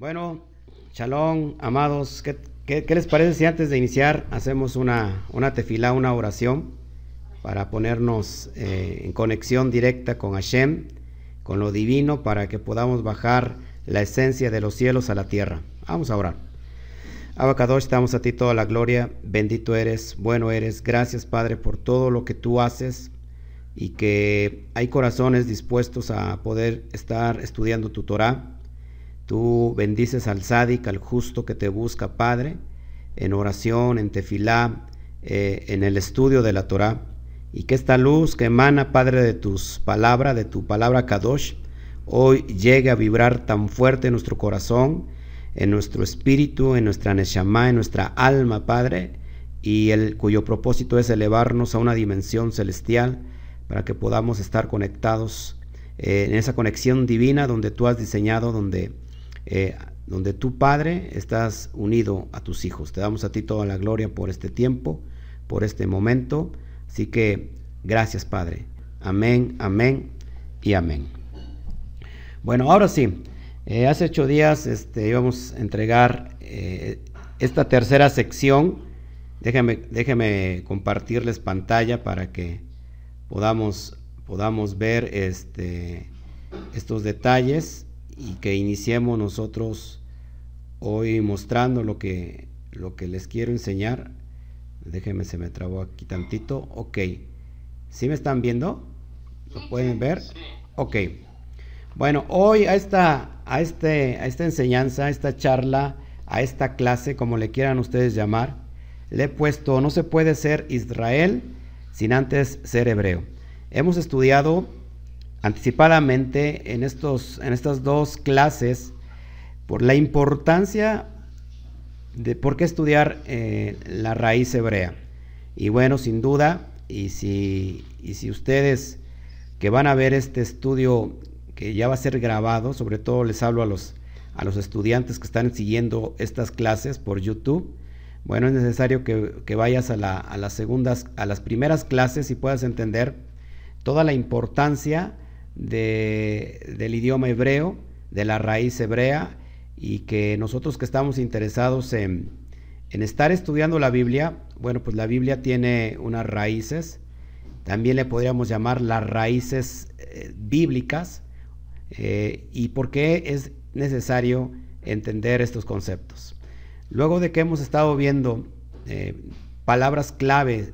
Bueno, shalom, amados, ¿qué, les parece si antes de iniciar hacemos una, una tefilá, una oración para ponernos eh, en conexión directa con Hashem, con lo divino, para que podamos bajar la esencia de los cielos a la tierra? Vamos a orar. Abacadosh, damos a ti toda la gloria, bendito eres, bueno eres, gracias Padre por todo lo que tú haces y que hay corazones dispuestos a poder estar estudiando tu Torah Tú bendices al sádic, al justo que te busca, Padre, en oración, en tefilá, eh, en el estudio de la Torah. Y que esta luz que emana, Padre, de tus palabras, de tu palabra Kadosh, hoy llegue a vibrar tan fuerte en nuestro corazón, en nuestro espíritu, en nuestra neshama, en nuestra alma, Padre, y el cuyo propósito es elevarnos a una dimensión celestial para que podamos estar conectados eh, en esa conexión divina donde tú has diseñado, donde eh, donde tu Padre estás unido a tus hijos. Te damos a ti toda la gloria por este tiempo, por este momento. Así que gracias Padre. Amén, amén y amén. Bueno, ahora sí, eh, hace ocho días este, íbamos a entregar eh, esta tercera sección. Déjenme, déjenme compartirles pantalla para que podamos, podamos ver este, estos detalles y que iniciemos nosotros hoy mostrando lo que, lo que les quiero enseñar. Déjenme, se me trabó aquí tantito. Ok. ¿Sí me están viendo? ¿Lo pueden ver? Ok. Bueno, hoy a esta, a, este, a esta enseñanza, a esta charla, a esta clase, como le quieran ustedes llamar, le he puesto, no se puede ser Israel sin antes ser hebreo. Hemos estudiado anticipadamente en, estos, en estas dos clases por la importancia de por qué estudiar eh, la raíz hebrea. Y bueno, sin duda, y si, y si ustedes que van a ver este estudio que ya va a ser grabado, sobre todo les hablo a los, a los estudiantes que están siguiendo estas clases por YouTube, bueno, es necesario que, que vayas a, la, a, las segundas, a las primeras clases y puedas entender toda la importancia del idioma hebreo, de la raíz hebrea, y que nosotros que estamos interesados en, estar estudiando la Biblia, bueno, pues la Biblia tiene unas raíces, también le podríamos llamar las raíces eh, bíblicas, eh, y por qué es necesario entender estos conceptos. Luego de que hemos estado viendo eh, palabras clave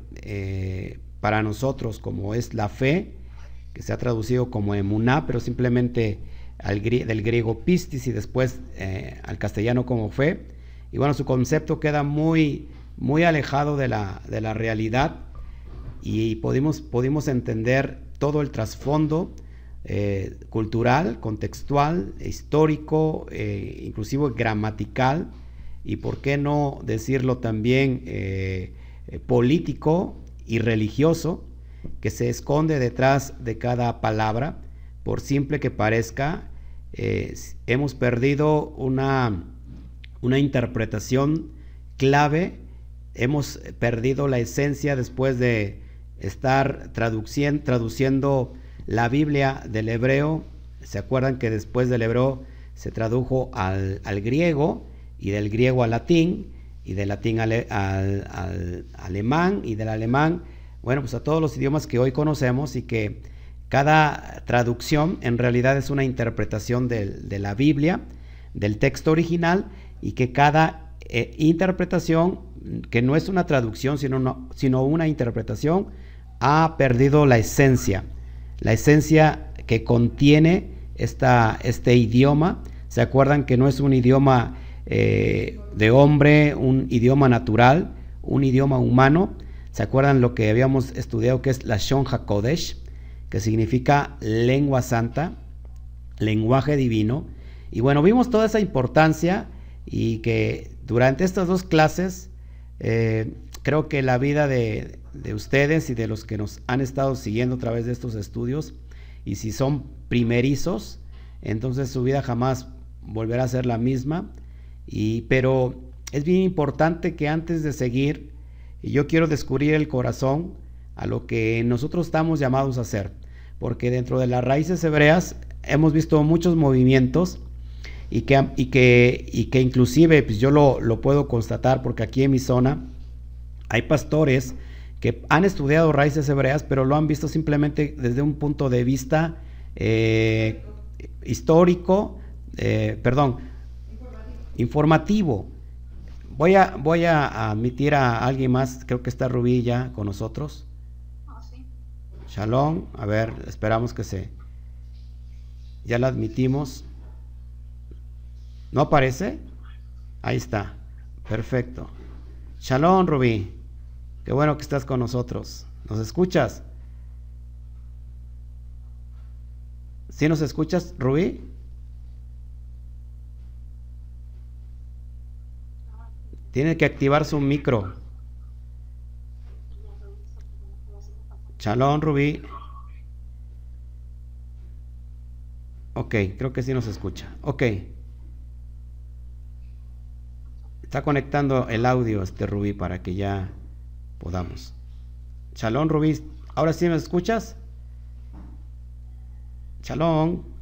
para nosotros, como es la fe, que se ha traducido como emuná, pero simplemente del griego pistis y después eh, al castellano como fe. Y bueno, su concepto queda muy, muy alejado de la, de la realidad y pudimos, pudimos entender todo el trasfondo eh, cultural, contextual, histórico, eh, inclusive gramatical y por qué no decirlo también político y religioso que se esconde detrás de cada palabra, por simple que parezca, eh, hemos perdido una, una interpretación clave, hemos perdido la esencia después de estar traduciendo, traduciendo la Biblia del hebreo. ¿Se acuerdan que después del hebreo se tradujo al, griego y del griego al latín y del latín al, al alemán y del alemán bueno, pues a todos los idiomas que hoy conocemos y que cada traducción en realidad es una interpretación de, la Biblia, del texto original, y que cada eh, interpretación, que no es una traducción, sino, sino una interpretación, ha perdido la esencia, la esencia que contiene esta, este idioma. ¿Se acuerdan que no es un idioma eh, de hombre, un idioma natural, un idioma humano, ¿Se acuerdan lo que habíamos estudiado que es la Shon HaKodesh? Que significa lengua santa, lenguaje divino. Y bueno, vimos toda esa importancia y que durante estas dos clases eh, creo que la vida de, ustedes y de los que nos han estado siguiendo a través de estos estudios, y si son primerizos, entonces su vida jamás volverá a ser la misma. Y, pero es bien importante que antes de seguir y yo quiero descubrir el corazón a lo que nosotros estamos llamados a hacer. Porque dentro de las raíces hebreas hemos visto muchos movimientos y que, y que, y que inclusive pues yo lo, lo puedo constatar porque aquí en mi zona hay pastores que han estudiado raíces hebreas, pero lo han visto simplemente desde un punto de vista eh, histórico, eh, perdón, informativo. Voy a, voy a admitir a alguien más, creo que está Rubí ya con nosotros. Shalom, a ver, esperamos que se... Ya la admitimos. ¿No aparece? Ahí está. Perfecto. Shalom, Rubí. Qué bueno que estás con nosotros. ¿Nos escuchas? ¿Sí nos escuchas, Rubí? Tiene que activar su micro. Shalom, Rubí. Ok, creo que sí nos escucha. Ok. Está conectando el audio este Rubí para que ya podamos. Shalom, Rubí. ¿Ahora sí me escuchas? Shalom.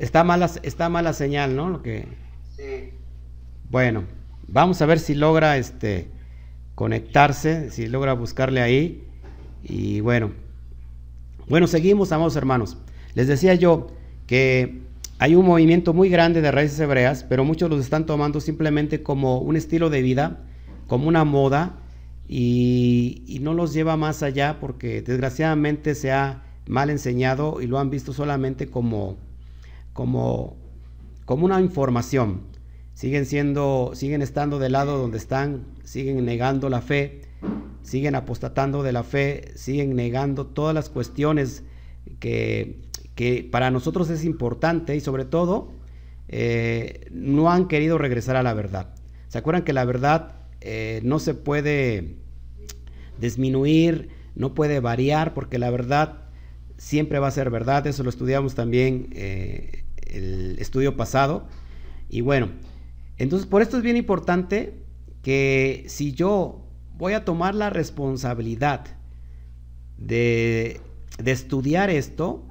Está mala, está mala señal, ¿no? Lo que... Sí. Bueno, vamos a ver si logra este, conectarse, si logra buscarle ahí. Y bueno, bueno, seguimos, amados hermanos. Les decía yo que hay un movimiento muy grande de raíces hebreas, pero muchos los están tomando simplemente como un estilo de vida, como una moda, y, no los lleva más allá porque desgraciadamente se ha mal enseñado y lo han visto solamente como, como, como una información. Siguen siendo, siguen estando del lado donde están, siguen negando la fe, siguen apostatando de la fe, siguen negando todas las cuestiones que que para nosotros es importante y sobre todo eh, no han querido regresar a la verdad. ¿Se acuerdan que la verdad eh, no se puede disminuir, no puede variar, porque la verdad siempre va a ser verdad? Eso lo estudiamos también eh, el estudio pasado. Y bueno, entonces por esto es bien importante que si yo voy a tomar la responsabilidad de, de estudiar esto,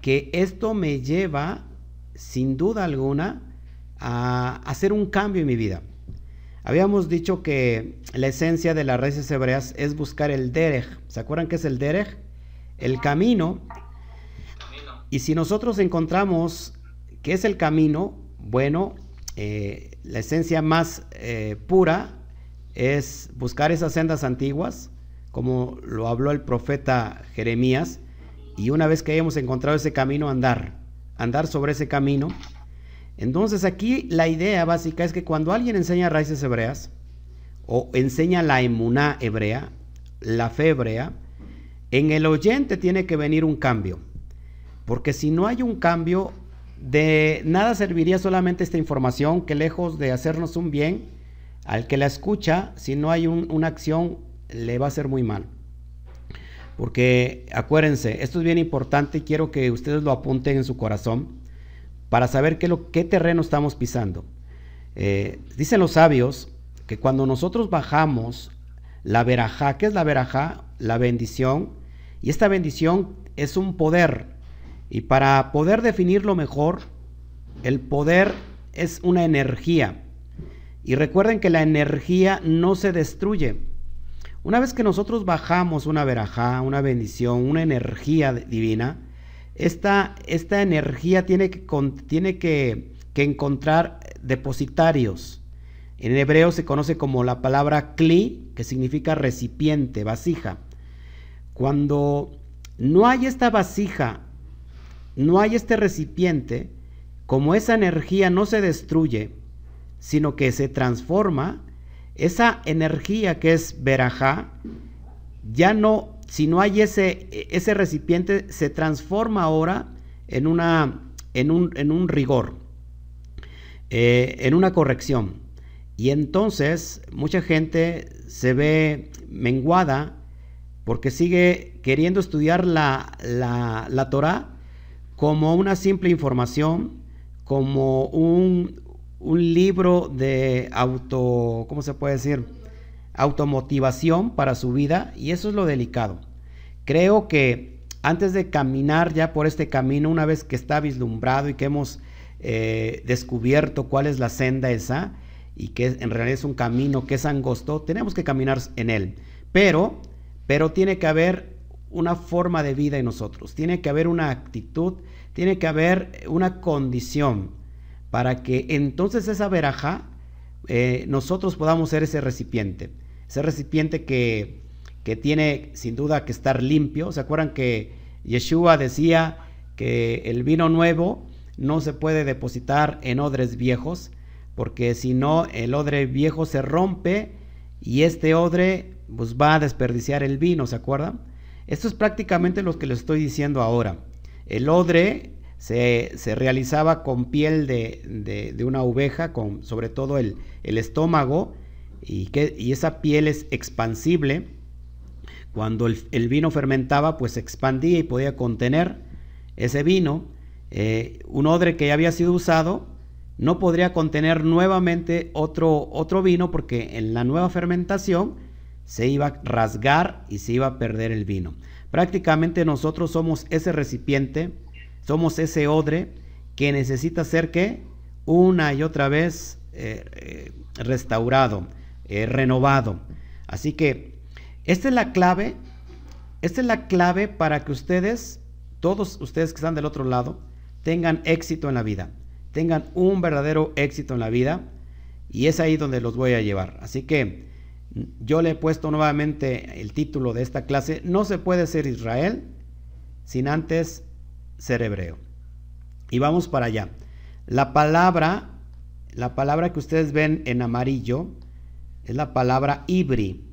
que esto me lleva, sin duda alguna, a hacer un cambio en mi vida. Habíamos dicho que la esencia de las raíces hebreas es buscar el derech. ¿Se acuerdan qué es el derech? El camino. Y si nosotros encontramos qué es el camino, bueno, eh, la esencia más eh, pura es buscar esas sendas antiguas, como lo habló el profeta Jeremías, y una vez que hayamos encontrado ese camino, andar, andar sobre ese camino. Entonces aquí la idea básica es que cuando alguien enseña raíces hebreas o enseña la emuná hebrea, la fe hebrea, en el oyente tiene que venir un cambio. Porque si no hay un cambio, de nada serviría solamente esta información que lejos de hacernos un bien, al que la escucha, si no hay una acción, le va a hacer muy mal. Porque acuérdense, esto es bien importante y quiero que ustedes lo apunten en su corazón para saber qué, lo, terreno estamos pisando. Eh, dicen los sabios que cuando nosotros bajamos la verajá, ¿qué es la verajá? La bendición. Y esta bendición es un poder. Y para poder definirlo mejor, el poder es una energía. Y recuerden que la energía no se destruye. Una vez que nosotros bajamos una verajá, una bendición, una energía divina, esta, esta energía tiene, que, tiene que, encontrar depositarios. En hebreo se conoce como la palabra kli, que significa recipiente, vasija. Cuando no hay esta vasija, no hay este recipiente, como esa energía no se destruye, sino que se transforma, esa energía que es verajá, ya no, si no hay ese, ese recipiente, se transforma ahora en, una, en, un, en un rigor, eh, en una corrección. Y entonces mucha gente se ve menguada porque sigue queriendo estudiar la, la, la Torah como una simple información, como un, un libro de auto, ¿cómo se puede decir? Automotivación para su vida y eso es lo delicado. Creo que antes de caminar ya por este camino, una vez que está vislumbrado y que hemos eh, descubierto cuál es la senda esa y que en realidad es un camino que es angosto, tenemos que caminar en él. Pero, pero tiene que haber una forma de vida en nosotros, tiene que haber una actitud, tiene que haber una condición para que entonces esa veraja eh, nosotros podamos ser ese recipiente, ese recipiente que, que tiene sin duda que estar limpio. ¿Se acuerdan que Yeshua decía que el vino nuevo no se puede depositar en odres viejos, porque si no el odre viejo se rompe y este odre pues, va a desperdiciar el vino, ¿se acuerdan? Esto es prácticamente lo que les estoy diciendo ahora. El odre se, realizaba con piel de, una oveja, con sobre todo el, estómago, y, que, y esa piel es expansible. Cuando el, vino fermentaba, pues se expandía y podía contener ese vino. Eh, un odre que ya había sido usado no podría contener nuevamente otro, otro vino porque en la nueva fermentación se iba a rasgar y se iba a perder el vino. Prácticamente nosotros somos ese recipiente, somos ese odre que necesita ser que una y otra vez eh, eh, restaurado, eh, renovado. Así que esta es la clave, esta es la clave para que ustedes, todos ustedes que están del otro lado, tengan éxito en la vida, tengan un verdadero éxito en la vida y es ahí donde los voy a llevar. Así que yo le he puesto nuevamente el título de esta clase, no se puede ser Israel sin antes ser hebreo. Y vamos para allá. La palabra, la palabra que ustedes ven en amarillo es la palabra Ibri.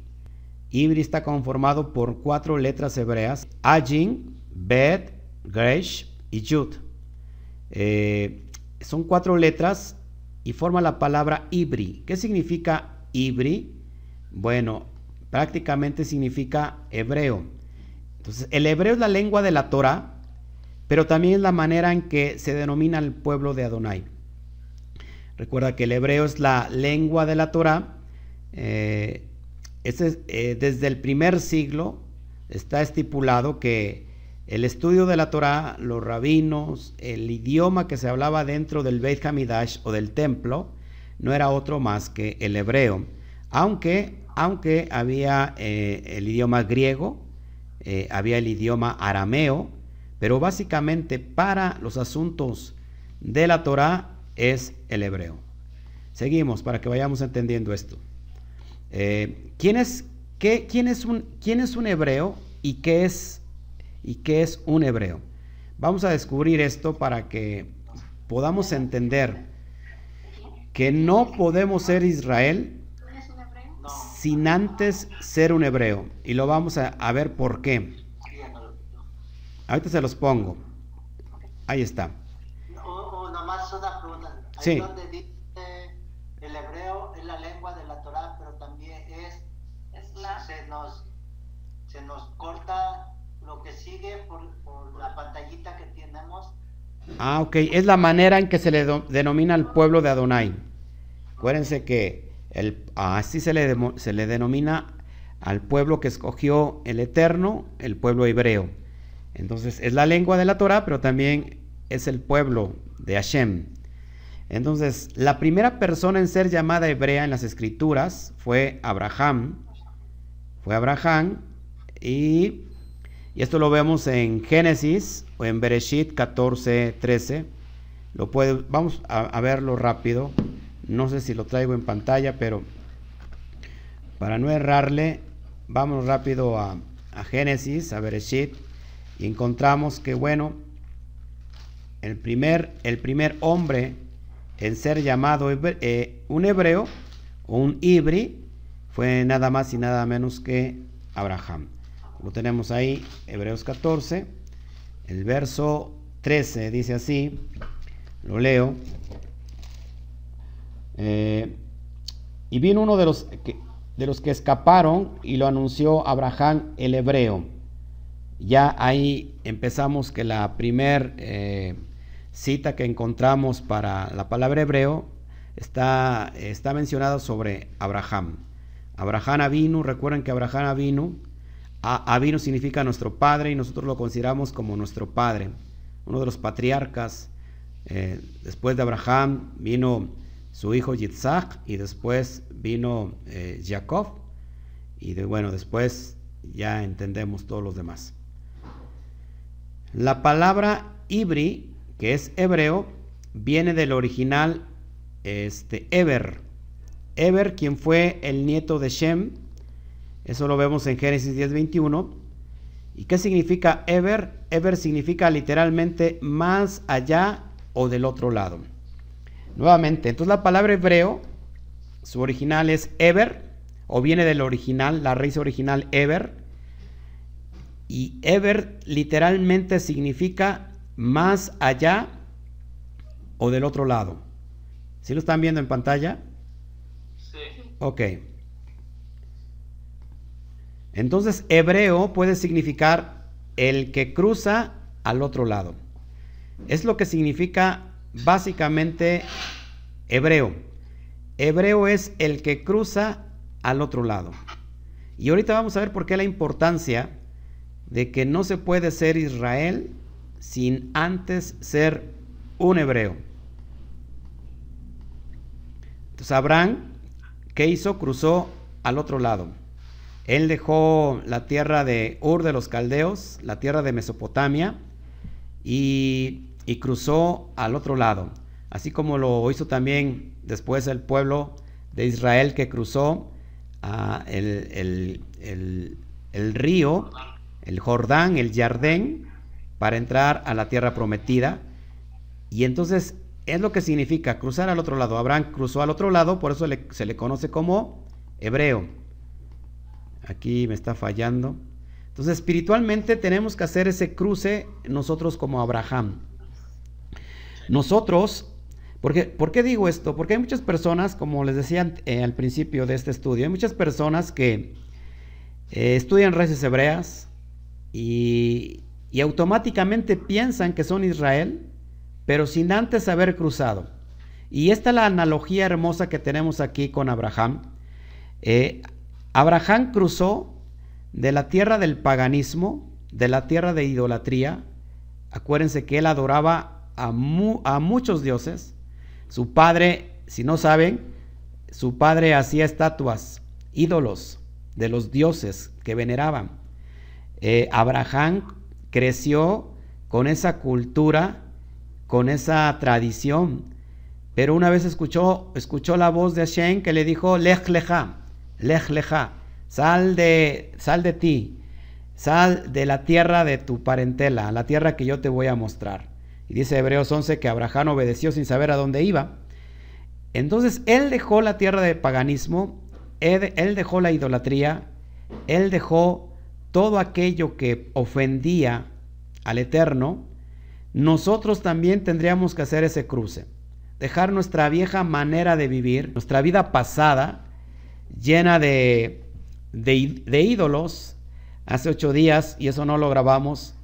Ibri está conformado por cuatro letras hebreas, Ajin, Bet, Gresh y Yud. Eh, son cuatro letras y forma la palabra Ibri. ¿Qué significa Ibri? Bueno, prácticamente significa hebreo. Entonces, el hebreo es la lengua de la Torah, pero también es la manera en que se denomina el pueblo de Adonai. Recuerda que el hebreo es la lengua de la Torah. Eh, eh, desde el primer siglo está estipulado que el estudio de la Torah, los rabinos, el idioma que se hablaba dentro del Beit Hamidash o del templo, no era otro más que el hebreo. Aunque aunque había eh, el idioma griego, eh, había el idioma arameo, pero básicamente para los asuntos de la Torah es el hebreo. Seguimos para que vayamos entendiendo esto. Eh, ¿quién, es, qué, un, ¿Quién es un hebreo y qué es, y qué es un hebreo? Vamos a descubrir esto para que podamos entender que no podemos ser Israel sin antes ser un hebreo. Y lo vamos a, ver por qué. Ahorita se los pongo. Ahí está. Sí. Donde dice el hebreo es la lengua de la Torah, pero también es, se, nos, se nos corta lo que sigue por, la pantallita que tenemos. Ah, ok. Es la manera en que se le denomina al pueblo de Adonai. Acuérdense que así se le, denomina al pueblo que escogió el Eterno, el pueblo hebreo. Entonces es la lengua de la Torah, pero también es el pueblo de Hashem. Entonces, la primera persona en ser llamada hebrea en las escrituras fue Abraham. Fue Abraham y, esto lo vemos en Génesis o en Bereshit 14, 13. Lo vamos a verlo rápido. No sé si lo traigo en pantalla, pero para no errarle, vamos rápido a, Génesis, a Bereshit, y encontramos que, bueno, el primer, el primer hombre en ser llamado eh, un hebreo o un ibri fue nada más y nada menos que Abraham. Lo tenemos ahí, Hebreos 14, el verso 13 dice así, lo leo. Eh, y vino uno de los, que, de los que escaparon y lo anunció Abraham el hebreo. Ya ahí empezamos que la primer eh, cita que encontramos para la palabra hebreo está, está mencionada sobre Abraham. Abraham vino, recuerden que Abraham vino Avino significa nuestro padre y nosotros lo consideramos como nuestro padre, uno de los patriarcas. Eh, después de Abraham vino su hijo Yitzhak y después vino eh, Jacob y de, bueno, después ya entendemos todos los demás. La palabra Ibri, que es hebreo, viene del original este, Eber. Eber, quien fue el nieto de Shem, eso lo vemos en Génesis 10:21. ¿Y qué significa Eber? Eber significa literalmente más allá o del otro lado. Nuevamente, entonces la palabra hebreo, su original es Eber, o viene del original, la raíz original Eber. Y Eber literalmente significa más allá o del otro lado. ¿Sí lo están viendo en pantalla? Sí. Ok. Entonces, hebreo puede significar el que cruza al otro lado. Es lo que significa básicamente hebreo. Hebreo es el que cruza al otro lado. Y ahorita vamos a ver por qué la importancia de que no se puede ser Israel sin antes ser un hebreo. Entonces Abraham, ¿qué hizo? Cruzó al otro lado. Él dejó la tierra de Ur de los Caldeos, la tierra de Mesopotamia, y, cruzó al otro lado. Así como lo hizo también después el pueblo de Israel que cruzó el, río, el Jordán, el Jardén, para entrar a la tierra prometida. Y entonces es lo que significa cruzar al otro lado. Abraham cruzó al otro lado, por eso se le conoce como hebreo. Aquí me está fallando. Entonces, espiritualmente tenemos que hacer ese cruce nosotros como Abraham. Nosotros, porque, ¿por qué digo esto? Porque hay muchas personas, como les decía eh, al principio de este estudio, hay muchas personas que eh, estudian raíces hebreas y, y automáticamente piensan que son Israel, pero sin antes haber cruzado. Y esta es la analogía hermosa que tenemos aquí con Abraham. Eh, Abraham cruzó de la tierra del paganismo, de la tierra de idolatría. Acuérdense que él adoraba a, muchos dioses. Su padre, si no saben, su padre hacía estatuas, ídolos de los dioses que veneraban. Eh, Abraham creció con esa cultura, con esa tradición, pero una vez escuchó, escuchó la voz de Hashem que le dijo, Lech lecha, lech lecha, Sal de, sal de ti, sal de la tierra de tu parentela, la tierra que yo te voy a mostrar. Y dice Hebreos 11 que Abraham obedeció sin saber a dónde iba. Entonces él dejó la tierra de paganismo, él, él dejó la idolatría, él dejó todo aquello que ofendía al Eterno. Nosotros también tendríamos que hacer ese cruce, dejar nuestra vieja manera de vivir, nuestra vida pasada, llena de de, ídolos. Hace ocho días, y eso no lo grabamos,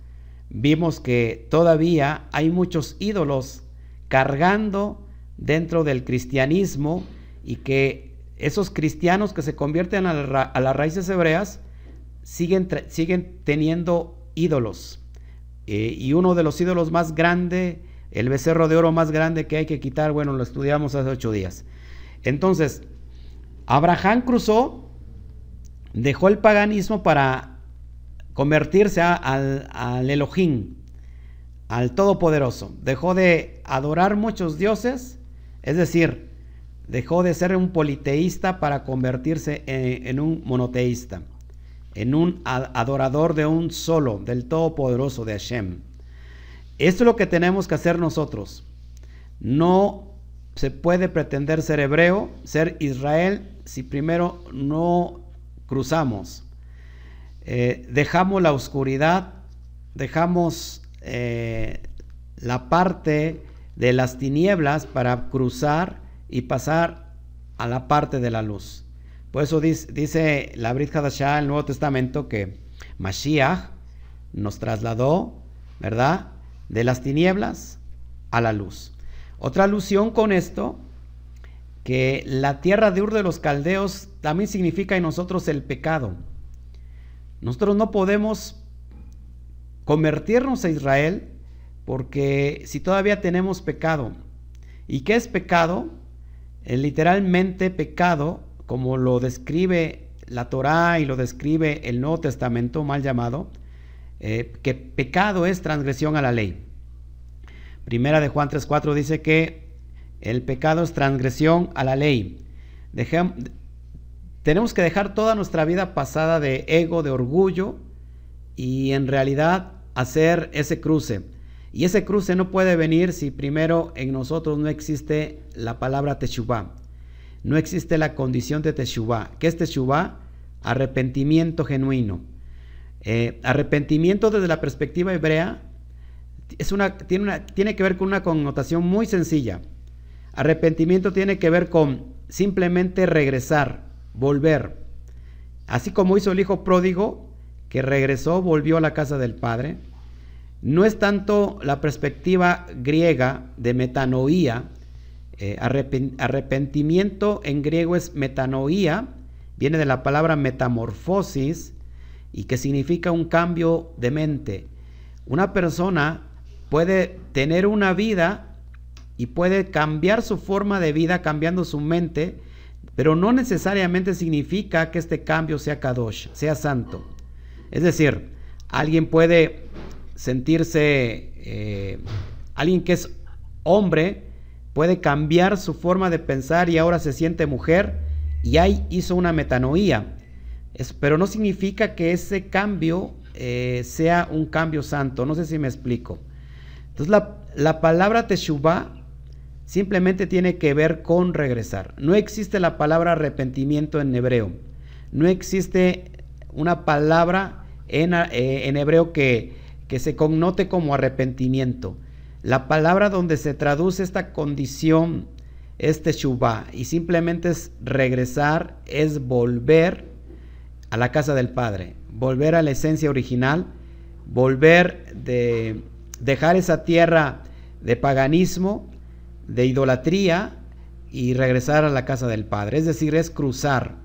vimos que todavía hay muchos ídolos cargando dentro del cristianismo y que esos cristianos que se convierten a, las raíces hebreas siguen, siguen teniendo ídolos. Eh, y uno de los ídolos más grandes, el becerro de oro más grande que hay que quitar, bueno, lo estudiamos hace ocho días. Entonces, Abraham cruzó dejó el paganismo para convertirse al, al Elohim, al Todopoderoso. Dejó de adorar muchos dioses, es decir, dejó de ser un politeísta para convertirse en, un monoteísta, en un adorador de un solo, del Todopoderoso de Hashem. Esto es lo que tenemos que hacer nosotros. No se puede pretender ser hebreo, ser Israel, si primero no cruzamos. Eh, dejamos la oscuridad, dejamos eh, la parte de las tinieblas para cruzar y pasar a la parte de la luz. Por eso dice, la Brit Hadashah, el Nuevo Testamento, que Mashiach nos trasladó, ¿verdad? De las tinieblas a la luz. Otra alusión con esto que la tierra de Ur de los Caldeos también significa en nosotros el pecado. Nosotros no podemos convertirnos a Israel porque si todavía tenemos pecado. ¿Y qué es pecado? Literalmente pecado, como lo describe la Torá y lo describe el Nuevo Testamento, mal llamado, eh, que pecado es transgresión a la ley. Primera de Juan 3.4 dice que el pecado es transgresión a la ley. Tenemos que dejar toda nuestra vida pasada de ego, de orgullo y en realidad hacer ese cruce. Y ese cruce no puede venir si primero en nosotros no existe la palabra teshuvah. No existe la condición de teshuvah. ¿Qué es teshuvah? Arrepentimiento genuino. Eh, arrepentimiento desde la perspectiva hebrea es una, tiene, una, tiene que ver con una connotación muy sencilla. Arrepentimiento tiene que ver con simplemente regresar, volver. Así como hizo el hijo pródigo, que regresó, volvió a la casa del padre. No es tanto la perspectiva griega de metanoía. Eh, arrepentimiento en griego es metanoía, viene de la palabra metamorfosis y que significa un cambio de mente. Una persona puede tener una vida y puede cambiar su forma de vida cambiando su mente, pero no necesariamente significa que este cambio sea kadosh, sea santo. Es decir, alguien puede sentirse, eh, alguien que es hombre, puede cambiar su forma de pensar y ahora se siente mujer y ahí hizo una metanoía. pero no significa que ese cambio eh, sea un cambio santo. No sé si me explico. Entonces la, palabra teshuvah simplemente tiene que ver con regresar. No existe la palabra arrepentimiento en hebreo. No existe una palabra en, eh, hebreo que, que, se connote como arrepentimiento. La palabra donde se traduce esta condición es teshuvah y simplemente es regresar, es volver a la casa del Padre, volver a la esencia original, volver de dejar esa tierra de paganismo, de idolatría y regresar a la casa del Padre. Es decir, es cruzar,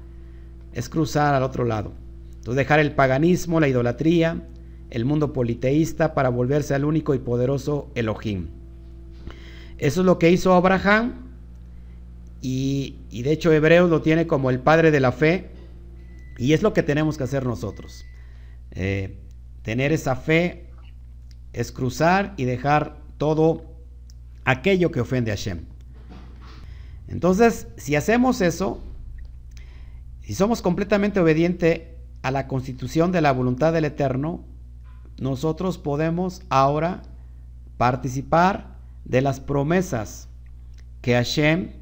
es cruzar al otro lado. Entonces dejar el paganismo, la idolatría, el mundo politeísta para volverse al único y poderoso Elohim. Eso es lo que hizo Abraham y, de hecho Hebreos lo tiene como el padre de la fe y es lo que tenemos que hacer nosotros. Eh, tener esa fe es cruzar y dejar todo aquello que ofende a Hashem. Entonces, si hacemos eso, si somos completamente obedientes a la constitución de la voluntad del Eterno, nosotros podemos ahora participar de las promesas que Hashem,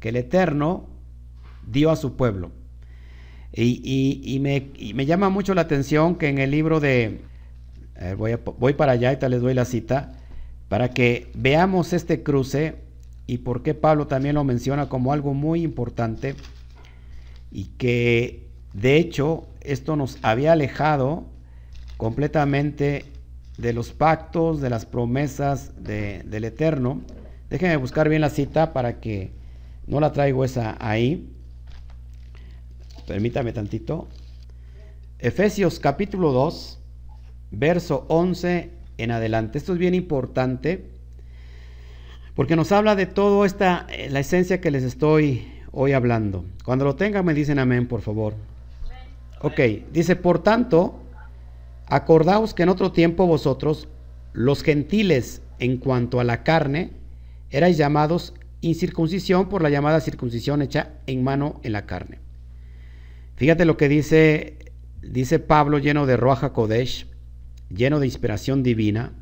que el Eterno, dio a su pueblo. Y, me, llama mucho la atención que en el libro de voy, voy para allá y tal les doy la cita para que veamos este cruce y por qué Pablo también lo menciona como algo muy importante y que de hecho esto nos había alejado completamente de los pactos, de las promesas del Eterno. Déjenme buscar bien la cita para que no la traigo esa ahí. Permítame tantito. Efesios capítulo 2, verso 11 en adelante. Esto es bien importante porque nos habla de toda esta, eh, la esencia que les estoy hoy hablando. Cuando lo tengan me dicen amén, por favor. Ok, dice, por tanto, acordaos que en otro tiempo vosotros, los gentiles en cuanto a la carne, erais llamados incircuncisión por la llamada circuncisión hecha en mano en la carne. Fíjate lo que dice, dice Pablo lleno de Roja Kodesh, lleno de inspiración divina,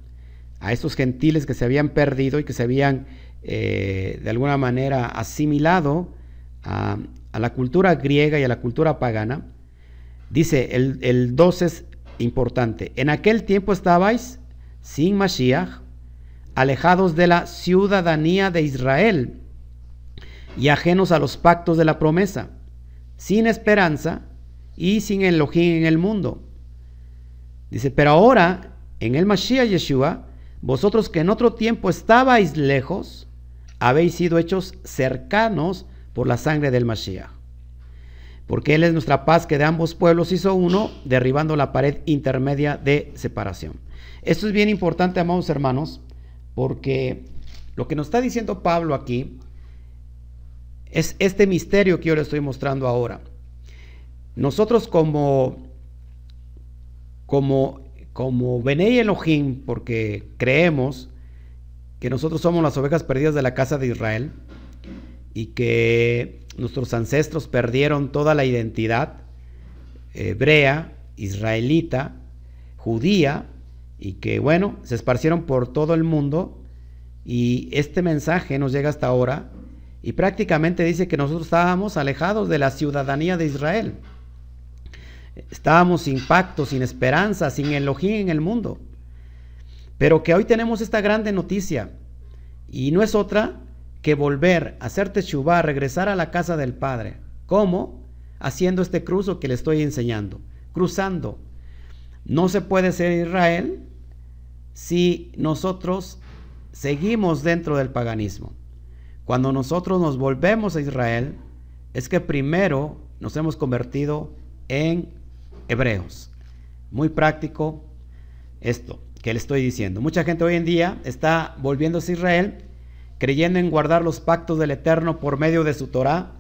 a estos gentiles que se habían perdido y que se habían eh, de alguna manera asimilado a, la cultura griega y a la cultura pagana. Dice, el, el 12 es importante, en aquel tiempo estabais sin Mashiach, alejados de la ciudadanía de Israel y ajenos a los pactos de la promesa, sin esperanza y sin Elohim en el mundo. Dice, pero ahora, en el Mashiach Yeshua, vosotros que en otro tiempo estabais lejos, habéis sido hechos cercanos por la sangre del Mashiach. porque Él es nuestra paz que de ambos pueblos hizo uno, derribando la pared intermedia de separación. Esto es bien importante, amados hermanos, porque lo que nos está diciendo Pablo aquí es este misterio que yo le estoy mostrando ahora. Nosotros como como como Benei Elohim, porque creemos que nosotros somos las ovejas perdidas de la casa de Israel y que nuestros ancestros perdieron toda la identidad hebrea, israelita, judía, y que bueno, se esparcieron por todo el mundo y este mensaje nos llega hasta ahora y prácticamente dice que nosotros estábamos alejados de la ciudadanía de Israel. Estábamos sin pacto, sin esperanza, sin Elohim en el mundo. Pero que hoy tenemos esta grande noticia y no es otra que volver a hacer teshuva, regresar a la casa del Padre. ¿Cómo? Haciendo este cruzo que le estoy enseñando, cruzando. No se puede ser Israel si nosotros seguimos dentro del paganismo. Cuando nosotros nos volvemos a Israel, es que primero nos hemos convertido en hebreos. Muy práctico esto que le estoy diciendo. Mucha gente hoy en día está volviéndose a Israel, creyendo en guardar los pactos del Eterno por medio de su Torah,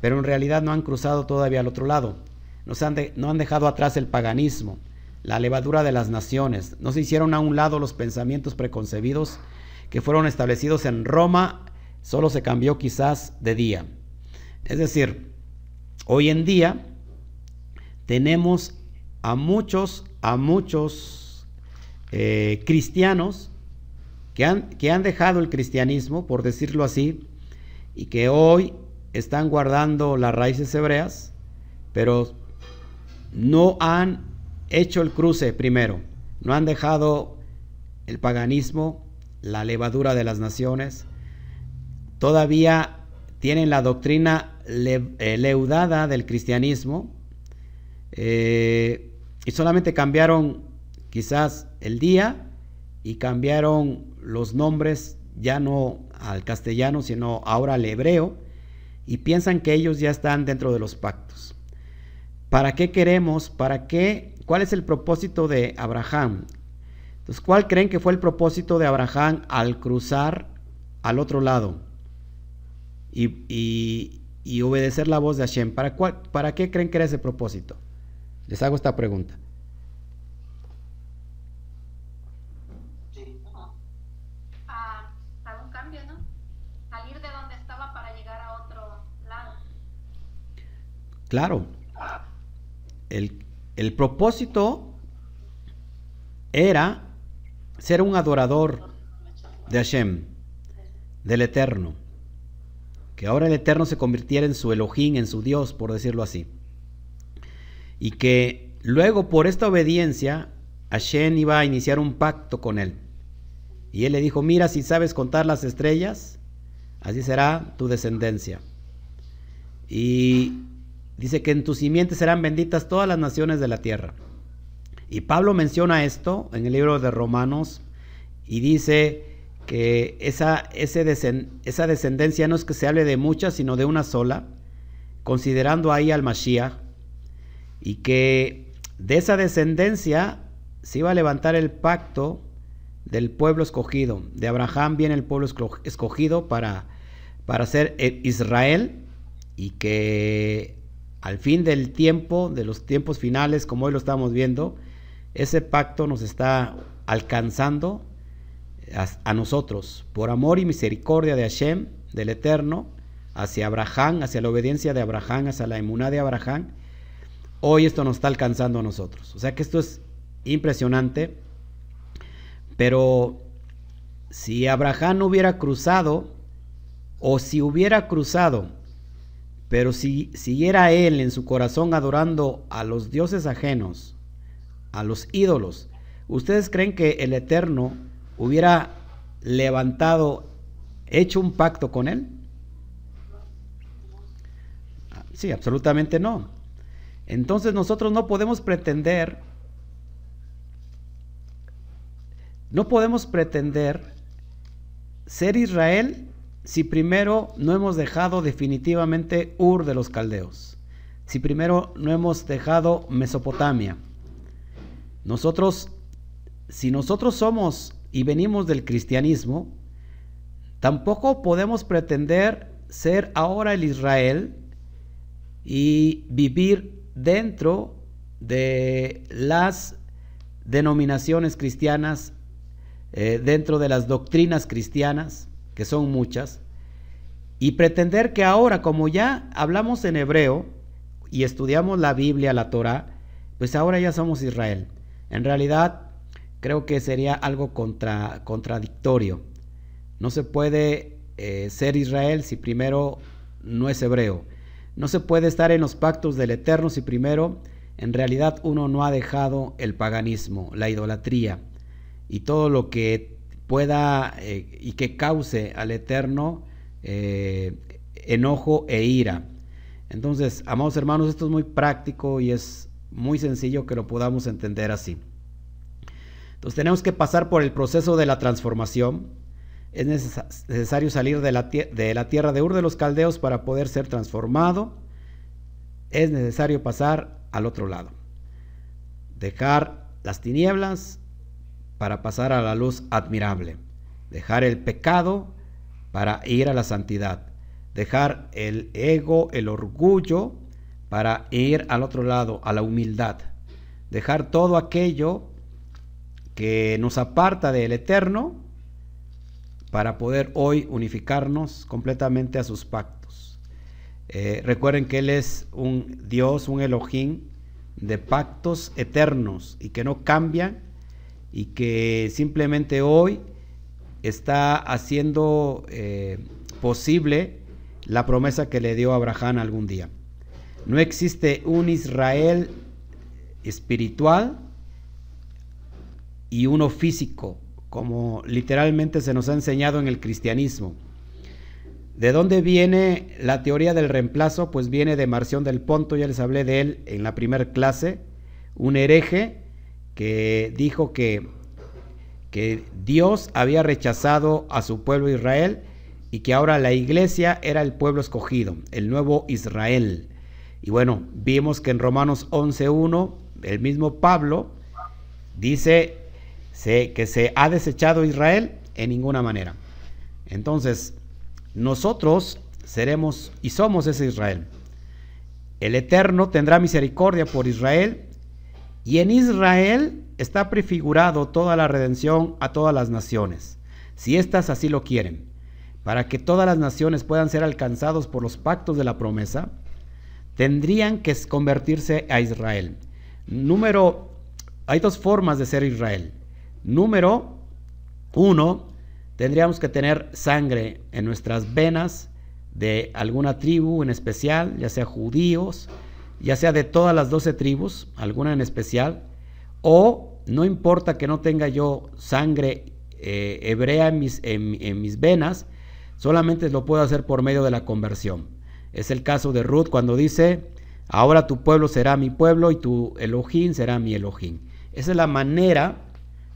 pero en realidad no han cruzado todavía al otro lado. han no han dejado atrás el paganismo, la levadura de las naciones. No se hicieron a un lado los pensamientos preconcebidos que fueron establecidos en Roma, solo se cambió quizás de día. Es decir, hoy en día tenemos a muchos, a muchos eh, cristianos que han, que han dejado el cristianismo, por decirlo así, y que hoy están guardando las raíces hebreas, pero no han hecho el cruce primero, no han dejado el paganismo, la levadura de las naciones, todavía tienen la doctrina eh, leudada del cristianismo, eh, y solamente cambiaron quizás el día y cambiaron los nombres ya no al castellano, sino ahora al hebreo, y piensan que ellos ya están dentro de los pactos. ¿Para qué queremos? ¿Para qué? ¿Cuál es el propósito de Abraham? Entonces, ¿cuál creen que fue el propósito de Abraham al cruzar al otro lado y, obedecer la voz de Hashem? ¿Para, ¿Para qué creen que era ese propósito? Les hago esta pregunta. Sí. Un cambio, ¿no? Salir de donde estaba para llegar a otro lado. Claro. El, el propósito era ser un adorador de Hashem, del Eterno. Que ahora el Eterno se convirtiera en su Elohim, en su Dios, por decirlo así y que luego por esta obediencia Hashem iba a iniciar un pacto con él. Y él le dijo, mira, si sabes contar las estrellas, así será tu descendencia. Y dice que en tu simiente serán benditas todas las naciones de la tierra. Y Pablo menciona esto en el libro de Romanos y dice que esa, esa descendencia no es que se hable de muchas, sino de una sola, considerando ahí al Mashiach, y que de esa descendencia se iba a levantar el pacto del pueblo escogido. De Abraham viene el pueblo escogido para, para ser Israel y que al fin del tiempo, de los tiempos finales, como hoy lo estamos viendo, ese pacto nos está alcanzando a, a nosotros por amor y misericordia de Hashem, del Eterno, hacia Abraham, hacia la obediencia de Abraham, hacia la emuná de Abraham Hoy esto nos está alcanzando a nosotros. O sea que esto es impresionante. Pero si Abraham hubiera cruzado, o si hubiera cruzado, pero si siguiera él en su corazón adorando a los dioses ajenos, a los ídolos, ¿ustedes creen que el Eterno hubiera levantado, hecho un pacto con él? Sí, absolutamente no. Entonces nosotros no podemos pretender, no podemos pretender ser Israel si primero no hemos dejado definitivamente Ur de los caldeos. si primero no hemos dejado Mesopotamia? Nosotros, si nosotros somos y venimos del cristianismo, tampoco podemos pretender ser ahora el Israel y vivir dentro de las denominaciones cristianas, eh, dentro de las doctrinas cristianas, que son muchas, y pretender que ahora, como ya hablamos en hebreo y estudiamos la Biblia, la Torah, pues ahora ya somos Israel. En realidad, creo que sería algo contra, contradictorio. No se puede eh, ser Israel si primero no es hebreo. No se puede estar en los pactos del Eterno si primero en realidad uno no ha dejado el paganismo, la idolatría y todo lo que pueda eh, y que cause al Eterno eh, enojo e ira. Entonces, amados hermanos, esto es muy práctico y es muy sencillo que lo podamos entender así. Entonces tenemos que pasar por el proceso de la transformación. Es necesario salir de la, tierra de Ur de los Caldeos para poder ser transformado. Es necesario pasar al otro lado. Dejar las tinieblas para pasar a la luz admirable. Dejar el pecado para ir a la santidad. Dejar el ego, el orgullo, para ir al otro lado, a la humildad. Dejar todo aquello que nos aparta del eterno para poder hoy unificarnos completamente a sus pactos. Eh, recuerden que Él es un Dios, un Elohim de pactos eternos y que no cambian y que simplemente hoy está haciendo eh, posible la promesa que le dio a Abraham algún día. No existe un Israel espiritual y uno físico, como literalmente se nos ha enseñado en el cristianismo. ¿De dónde viene la teoría del reemplazo? Pues viene de Marción del Ponto, ya les hablé de él en la primera clase, un hereje que dijo que que Dios había rechazado a su pueblo Israel y que ahora la iglesia era el pueblo escogido, el nuevo Israel. Y bueno, vimos que en Romanos 11.1 el mismo Pablo dice que se ha desechado Israel en ninguna manera. Entonces, nosotros seremos y somos ese Israel. El Eterno tendrá misericordia por Israel y en Israel está prefigurado toda la redención a todas las naciones, si éstas así lo quieren, para que todas las naciones puedan ser alcanzados por los pactos de la promesa, tendrían que convertirse a Israel. Número, hay dos formas de ser Israel. Número uno, tendríamos que tener sangre en nuestras venas de alguna tribu en especial, ya sea judíos, ya sea de todas las doce tribus, alguna en especial, o no importa que no tenga yo sangre eh, hebrea en mis, en, mis venas, solamente lo puedo hacer por medio de la conversión. Es el caso de Ruth cuando dice, ahora tu pueblo será mi pueblo y tu Elohim será mi Elohim. Esa es la manera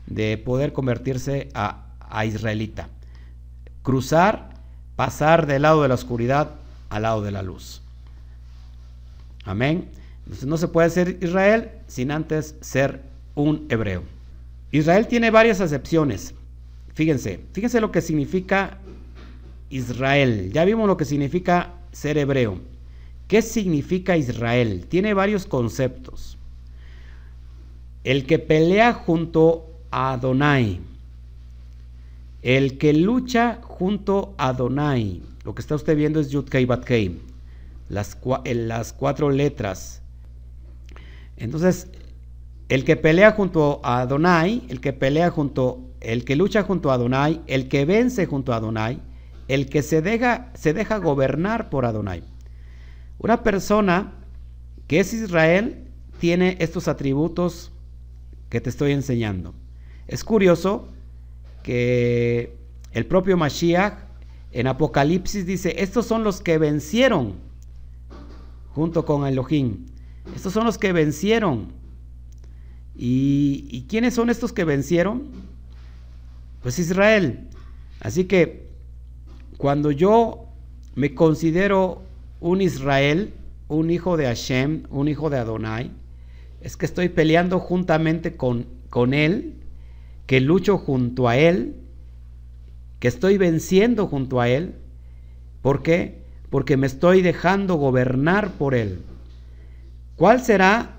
de poder convertirse a, a israelita. Cruzar, pasar del lado de la oscuridad al lado de la luz. Amén. Entonces no se puede ser Israel sin antes ser un hebreo. Israel tiene varias acepciones. Fíjense, fíjense lo que significa Israel. Ya vimos lo que significa ser hebreo. ¿Qué significa Israel? Tiene varios conceptos. El que pelea junto Adonai. El que lucha junto a Adonai. Lo que está usted viendo es Yud Batkei. Las, las cuatro letras. Entonces, el que pelea junto a Adonai, el que pelea junto, el que lucha junto a Adonai, el que vence junto a Adonai, el que se deja gobernar por Adonai. Una persona que es Israel tiene estos atributos que te estoy enseñando. Es curioso que el propio Mashiach en Apocalipsis dice, estos son los que vencieron junto con Elohim. Estos son los que vencieron ¿Y, quiénes son estos que vencieron? Pues Israel. Así que cuando yo me considero un Israel, un hijo de Hashem, un hijo de Adonai, es que estoy peleando juntamente con, con Él, que lucho junto a Él, que estoy venciendo junto a Él. ¿Por qué? Porque me estoy dejando gobernar por Él. ¿Cuál será?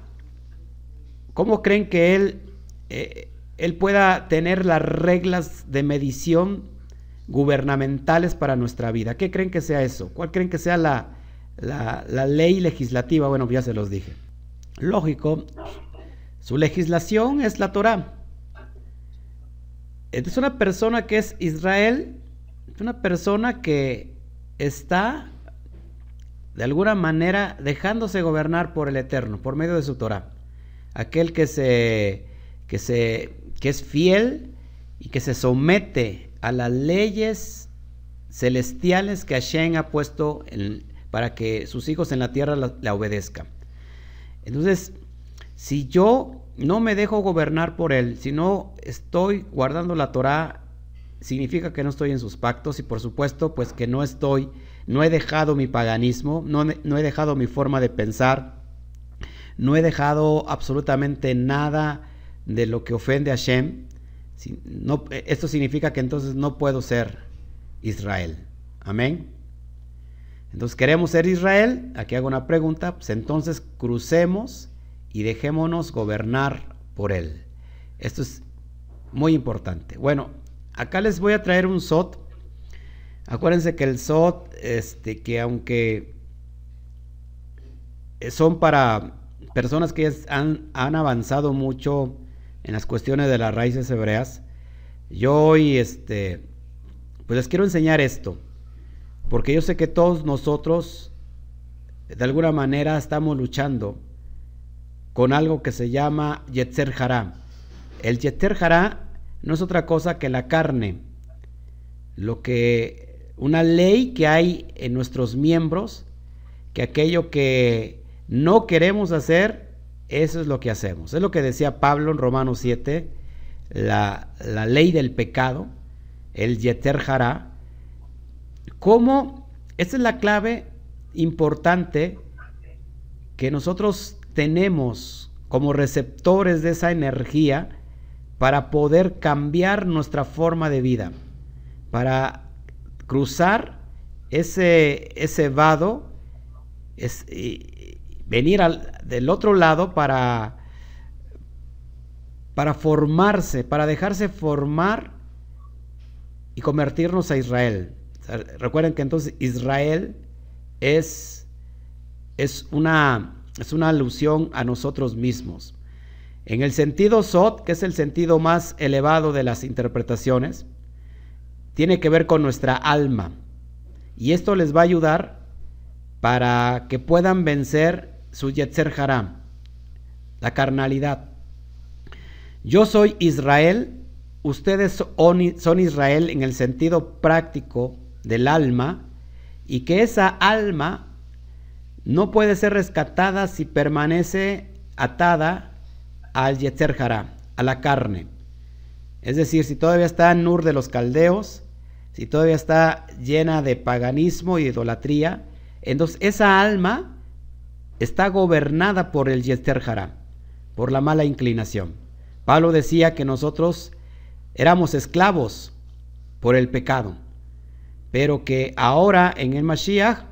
¿Cómo creen que Él, eh, él pueda tener las reglas de medición gubernamentales para nuestra vida? ¿Qué creen que sea eso? ¿Cuál creen que sea la, la, la ley legislativa? Bueno, ya se los dije. Lógico, su legislación es la Torah. Es una persona que es Israel, es una persona que está de alguna manera dejándose gobernar por el Eterno, por medio de su Torah. Aquel que se que se que es fiel y que se somete a las leyes celestiales que Hashem ha puesto para que sus hijos en la tierra la obedezcan. Entonces, si yo no me dejo gobernar por él, si no estoy guardando la Torah, significa que no estoy en sus pactos y por supuesto, pues que no estoy, no he dejado mi paganismo, no, no he dejado mi forma de pensar, no he dejado absolutamente nada de lo que ofende a Hashem. No, esto significa que entonces no puedo ser Israel. Amén. Entonces queremos ser Israel, aquí hago una pregunta, pues entonces crucemos y dejémonos gobernar por él. Esto es muy importante. Bueno, acá les voy a traer un SOT. Acuérdense que el SOT, este, que aunque son para personas que han, han avanzado mucho en las cuestiones de las raíces hebreas, yo hoy, este, pues les quiero enseñar esto. Porque yo sé que todos nosotros, de alguna manera, estamos luchando con algo que se llama Yetzer Hará. El Yetzer Hará no es otra cosa que la carne, lo que una ley que hay en nuestros miembros, que aquello que no queremos hacer, eso es lo que hacemos. Es lo que decía Pablo en Romanos 7, la, la ley del pecado, el Yeter Hará, ¿Cómo? Esta es la clave importante que nosotros tenemos como receptores de esa energía para poder cambiar nuestra forma de vida, para cruzar ese, ese vado, es, venir al, del otro lado para, para formarse, para dejarse formar y convertirnos a Israel. Recuerden que entonces Israel es, es, una, es una alusión a nosotros mismos. En el sentido Sot, que es el sentido más elevado de las interpretaciones, tiene que ver con nuestra alma. Y esto les va a ayudar para que puedan vencer su Yetzer Haram, la carnalidad. Yo soy Israel, ustedes son Israel en el sentido práctico del alma y que esa alma no puede ser rescatada si permanece atada al Yetzer a la carne. Es decir, si todavía está en Nur de los caldeos, si todavía está llena de paganismo y idolatría, entonces esa alma está gobernada por el Yetzer por la mala inclinación. Pablo decía que nosotros éramos esclavos por el pecado pero que ahora en el Mashiach,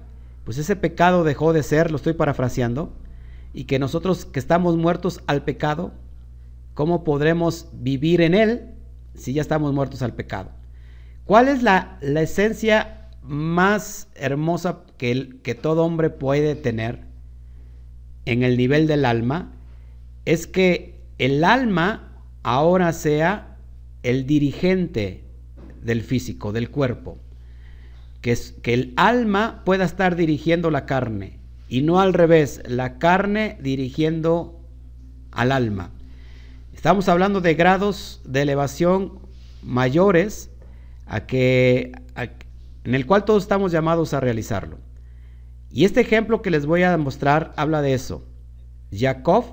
pues ese pecado dejó de ser, lo estoy parafraseando, y que nosotros que estamos muertos al pecado, ¿cómo podremos vivir en él si ya estamos muertos al pecado? ¿Cuál es la, la esencia más hermosa que, que todo hombre puede tener en el nivel del alma? Es que el alma ahora sea el dirigente del físico, del cuerpo que, que el alma pueda estar dirigiendo la carne y no al revés, la carne dirigiendo al alma. Estamos hablando de grados de elevación mayores a que, en el cual todos estamos llamados a realizarlo. Y este ejemplo que les voy a mostrar habla de eso. Jacob,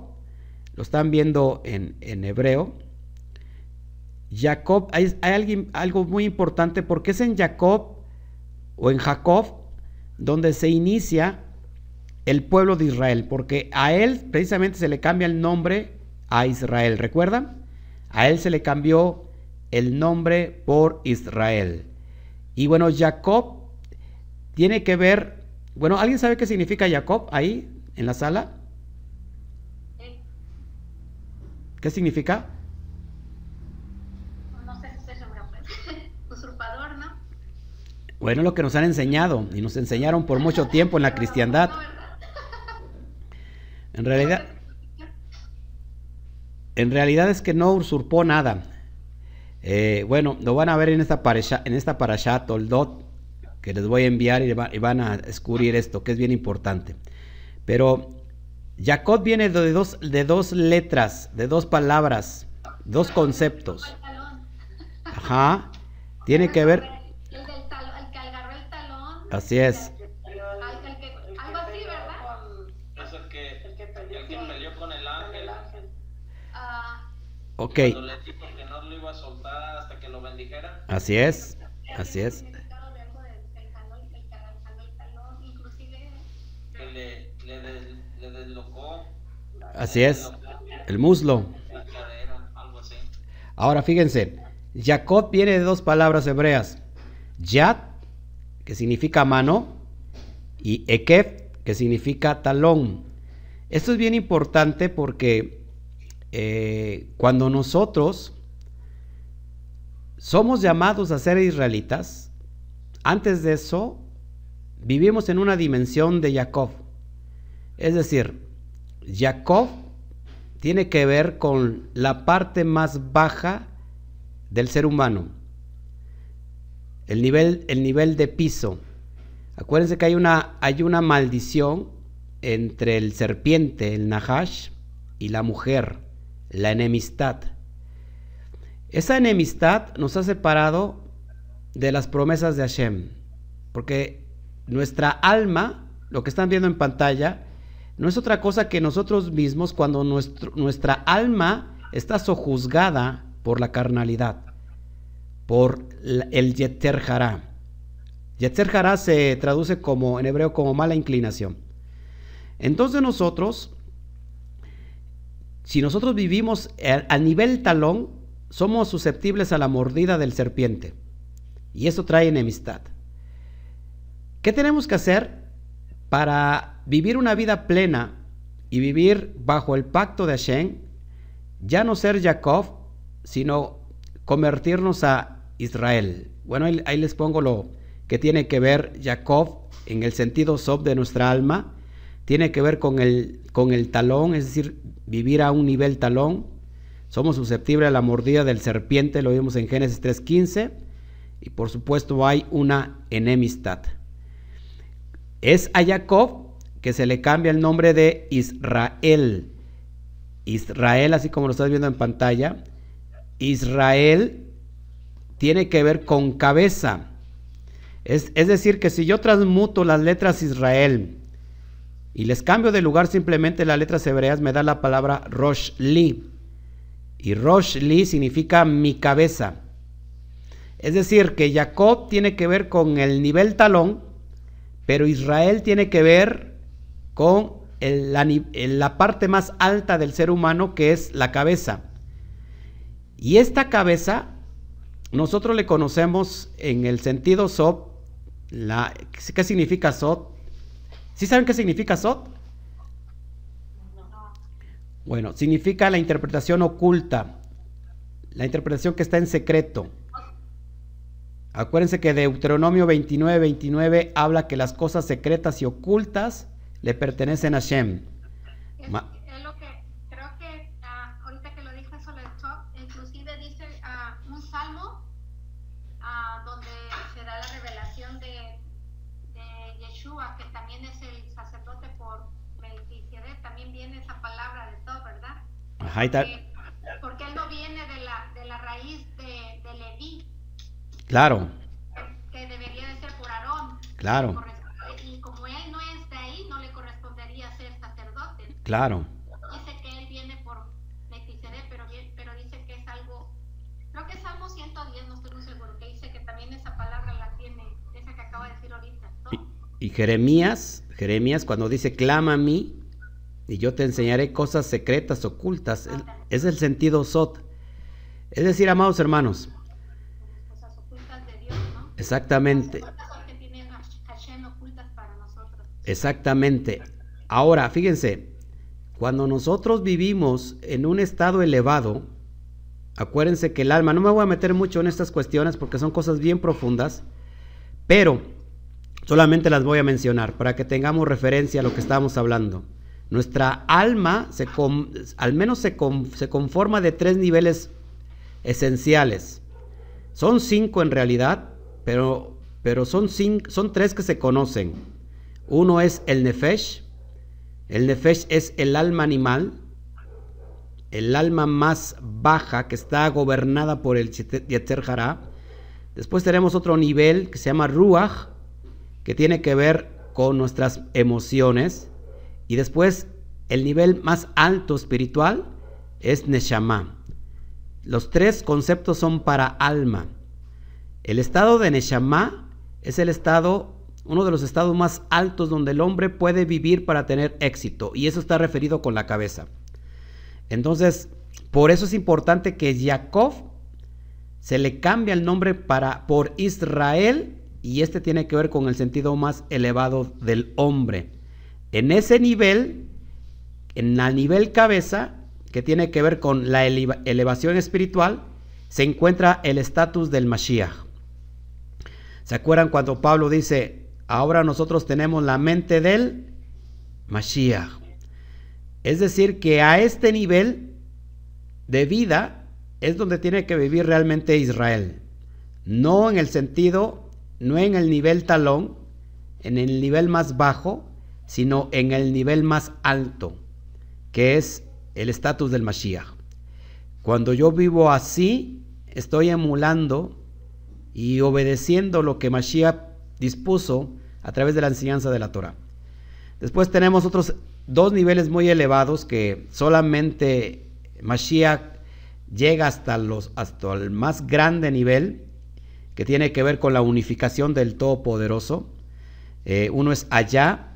lo están viendo en, en hebreo. Jacob, hay, hay alguien, algo muy importante porque es en Jacob o en Jacob, donde se inicia el pueblo de Israel, porque a él precisamente se le cambia el nombre a Israel, ¿recuerdan? A él se le cambió el nombre por Israel. Y bueno, Jacob tiene que ver, bueno, ¿alguien sabe qué significa Jacob ahí en la sala? ¿Qué significa? No sé si usurpador, ¿no? Bueno, lo que nos han enseñado y nos enseñaron por mucho tiempo en la cristiandad. En realidad, en realidad es que no usurpó nada. Eh, bueno, lo van a ver en esta parasha, en esta parasha Toldot, que les voy a enviar y, van a descubrir esto, que es bien importante. Pero Jacob viene de dos, de dos letras, de dos palabras, dos conceptos. Ajá. Tiene que ver. Así es. Algo así, ¿verdad? Es el que, el que peleó con el ángel. Ah. Ok. Cuando le dijo que no lo iba a soltar hasta que lo bendijera. Así es. Así es. Que le, le, des- le deslocó Así es. El muslo. Ahora fíjense, Jacob viene de dos palabras hebreas. Yad, que significa mano, y Ekef, que significa talón. Esto es bien importante porque eh, cuando nosotros somos llamados a ser israelitas, antes de eso vivimos en una dimensión de Jacob. Es decir, Jacob tiene que ver con la parte más baja del ser humano, el nivel, el nivel de piso. Acuérdense que hay una, hay una maldición entre el serpiente, el Nahash, y la mujer, la enemistad. Esa enemistad nos ha separado de las promesas de Hashem, porque nuestra alma, lo que están viendo en pantalla, no es otra cosa que nosotros mismos cuando nuestro- nuestra alma está sojuzgada por la carnalidad, por el Yeter Hará. Hará se traduce como en hebreo como mala inclinación. Entonces nosotros, si nosotros vivimos a nivel talón, somos susceptibles a la mordida del serpiente. Y eso trae enemistad. ¿Qué tenemos que hacer para vivir una vida plena y vivir bajo el pacto de Hashem? Ya no ser Jacob, sino convertirnos a Israel. Bueno, ahí, les pongo lo que tiene que ver Jacob en el sentido sob de nuestra alma. Tiene que ver con el, con el talón, es decir, vivir a un nivel talón. Somos susceptibles a la mordida del serpiente, lo vimos en Génesis 3.15. Y por supuesto hay una enemistad. Es a Jacob que se le cambia el nombre de Israel. Israel, así como lo estás viendo en pantalla. Israel tiene que ver con cabeza. Es, es decir, que si yo transmuto las letras Israel y les cambio de lugar simplemente las letras hebreas, me da la palabra Rosh Li. Y Rosh Li significa mi cabeza. Es decir, que Jacob tiene que ver con el nivel talón, pero Israel tiene que ver con la, la parte más alta del ser humano, que es la cabeza. Y esta cabeza, nosotros le conocemos en el sentido. La, ¿Qué significa Sod? ¿Sí saben qué significa Sod? Bueno, significa la interpretación oculta, la interpretación que está en secreto. Acuérdense que Deuteronomio 29, 29 habla que las cosas secretas y ocultas le pertenecen a Shem. Ahí está. Porque, él no viene de la, de la raíz de, de Leví, Claro, que debería de ser por Aarón. claro, Y como él no es de ahí, no le correspondería ser sacerdote. claro. Dice que él viene por Melquisedec, pero, pero dice que es algo, creo que Salmo 110, no estoy muy seguro, que dice que también esa palabra la tiene, esa que acaba de decir ahorita, ¿no? Y, y Jeremías, Jeremías cuando dice, clama a mí y yo te enseñaré cosas secretas, ocultas. Es el sentido sot. Es decir, amados hermanos. Exactamente. Exactamente. Ahora, fíjense, cuando nosotros vivimos en un estado elevado, acuérdense que el alma, no me voy a meter mucho en estas cuestiones porque son cosas bien profundas, pero solamente las voy a mencionar para que tengamos referencia a lo que estamos hablando. Nuestra alma se al menos se, se conforma de tres niveles esenciales. Son cinco en realidad, pero, pero son, cinco, son tres que se conocen. Uno es el nefesh. El nefesh es el alma animal, el alma más baja que está gobernada por el Yetzer. Después tenemos otro nivel que se llama Ruach, que tiene que ver con nuestras emociones. Y después el nivel más alto espiritual es Neshama. Los tres conceptos son para alma. El estado de Neshama es el estado, uno de los estados más altos donde el hombre puede vivir para tener éxito. Y eso está referido con la cabeza. Entonces, por eso es importante que Jacob se le cambie el nombre para, por Israel y este tiene que ver con el sentido más elevado del hombre. En ese nivel, en el nivel cabeza, que tiene que ver con la elevación espiritual, se encuentra el estatus del Mashiach. ¿Se acuerdan cuando Pablo dice, ahora nosotros tenemos la mente del Mashiach? Es decir, que a este nivel de vida es donde tiene que vivir realmente Israel. No en el sentido, no en el nivel talón, en el nivel más bajo, sino en el nivel más alto, que es el estatus del Mashiach. Cuando yo vivo así, estoy emulando y obedeciendo lo que Mashiach dispuso a través de la enseñanza de la Torah. Después tenemos otros dos niveles muy elevados que solamente Mashiach llega hasta, los, hasta el más grande nivel, que tiene que ver con la unificación del Todopoderoso. Eh, uno es allá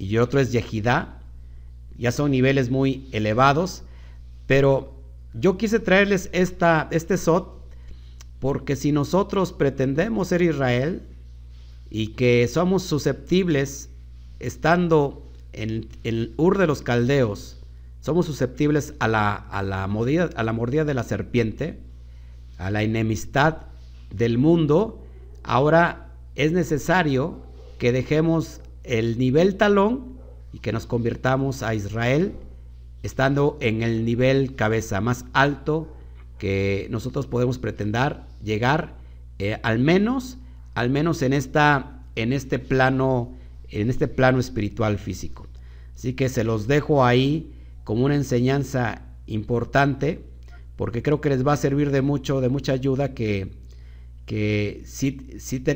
y otro es Yehidá. Ya son niveles muy elevados, pero yo quise traerles esta, este SOT porque si nosotros pretendemos ser Israel y que somos susceptibles, estando en, el Ur de los Caldeos, somos susceptibles a la, a, la mordida, a la mordida de la serpiente, a la enemistad del mundo, ahora es necesario que dejemos el nivel talón y que nos convirtamos a Israel estando en el nivel cabeza más alto que nosotros podemos pretender llegar eh, al menos, al menos en, esta, en este plano, en este plano espiritual físico. Así que se los dejo ahí como una enseñanza importante, porque creo que les va a servir de mucho, de mucha ayuda que, que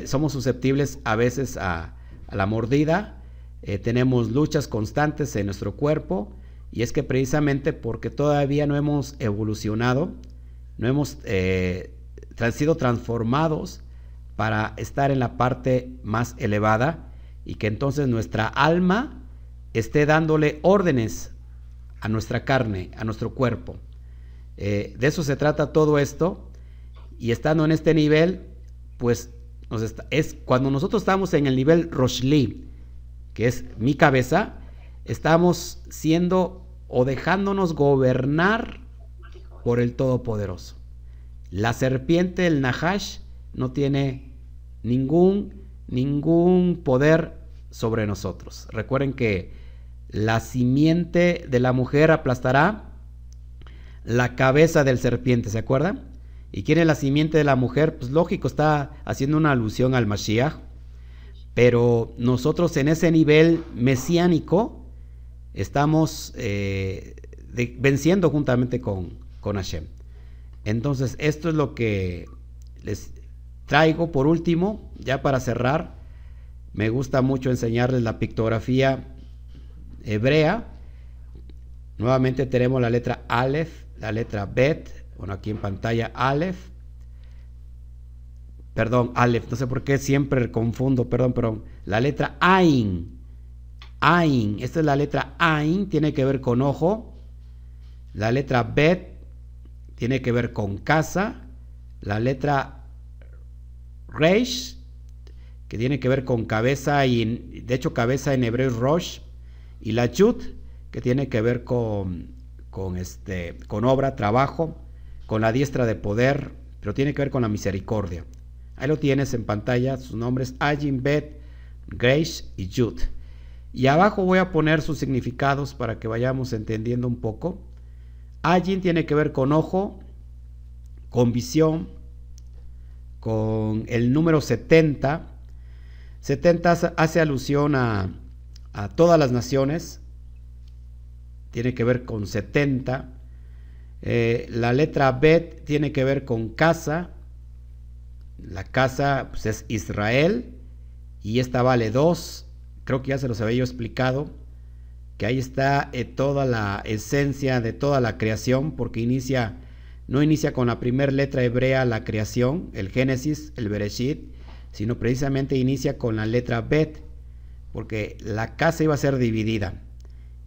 somos susceptibles a veces a, la mordida, eh, tenemos luchas constantes en nuestro cuerpo, y es que precisamente porque todavía no hemos evolucionado, no hemos eh, sido transformados para estar en la parte más elevada y que entonces nuestra alma esté dándole órdenes a nuestra carne, a nuestro cuerpo. Eh, de eso se trata todo esto y estando en este nivel, pues es cuando nosotros estamos en el nivel Roshli, que es mi cabeza, estamos siendo o dejándonos gobernar por el Todopoderoso. La serpiente, el Nahash, no tiene ningún, ningún poder sobre nosotros. Recuerden que la simiente de la mujer aplastará la cabeza del serpiente, ¿se acuerdan? ¿Y quién es la simiente de la mujer? Pues lógico, está haciendo una alusión al Mashiach. Pero nosotros en ese nivel mesiánico estamos eh, venciendo juntamente con, con Hashem. Entonces, esto es lo que les traigo por último, ya para cerrar. Me gusta mucho enseñarles la pictografía hebrea. Nuevamente tenemos la letra Aleph, la letra Bet, bueno, aquí en pantalla Aleph. Perdón, Aleph, no sé por qué siempre confundo, perdón, perdón. La letra Ain, Ain, esta es la letra Ain, tiene que ver con ojo. La letra Bet tiene que ver con casa. La letra Reish, que tiene que ver con cabeza, y de hecho cabeza en hebreo es Rosh. Y la Yud, que tiene que ver con, con, este, con obra, trabajo, con la diestra de poder, pero tiene que ver con la misericordia. Ahí lo tienes en pantalla, sus nombres Ajin, Bet, Grace y Yud. Y abajo voy a poner sus significados para que vayamos entendiendo un poco. Ajin tiene que ver con ojo, con visión, con el número 70. 70 hace alusión a, a todas las naciones, tiene que ver con 70. Eh, la letra Bet tiene que ver con casa. La casa pues, es Israel y esta vale 2. Creo que ya se los había yo explicado, que ahí está eh, toda la esencia de toda la creación, porque inicia, no inicia con la primera letra hebrea la creación, el Génesis, el Bereshit, sino precisamente inicia con la letra Bet, porque la casa iba a ser dividida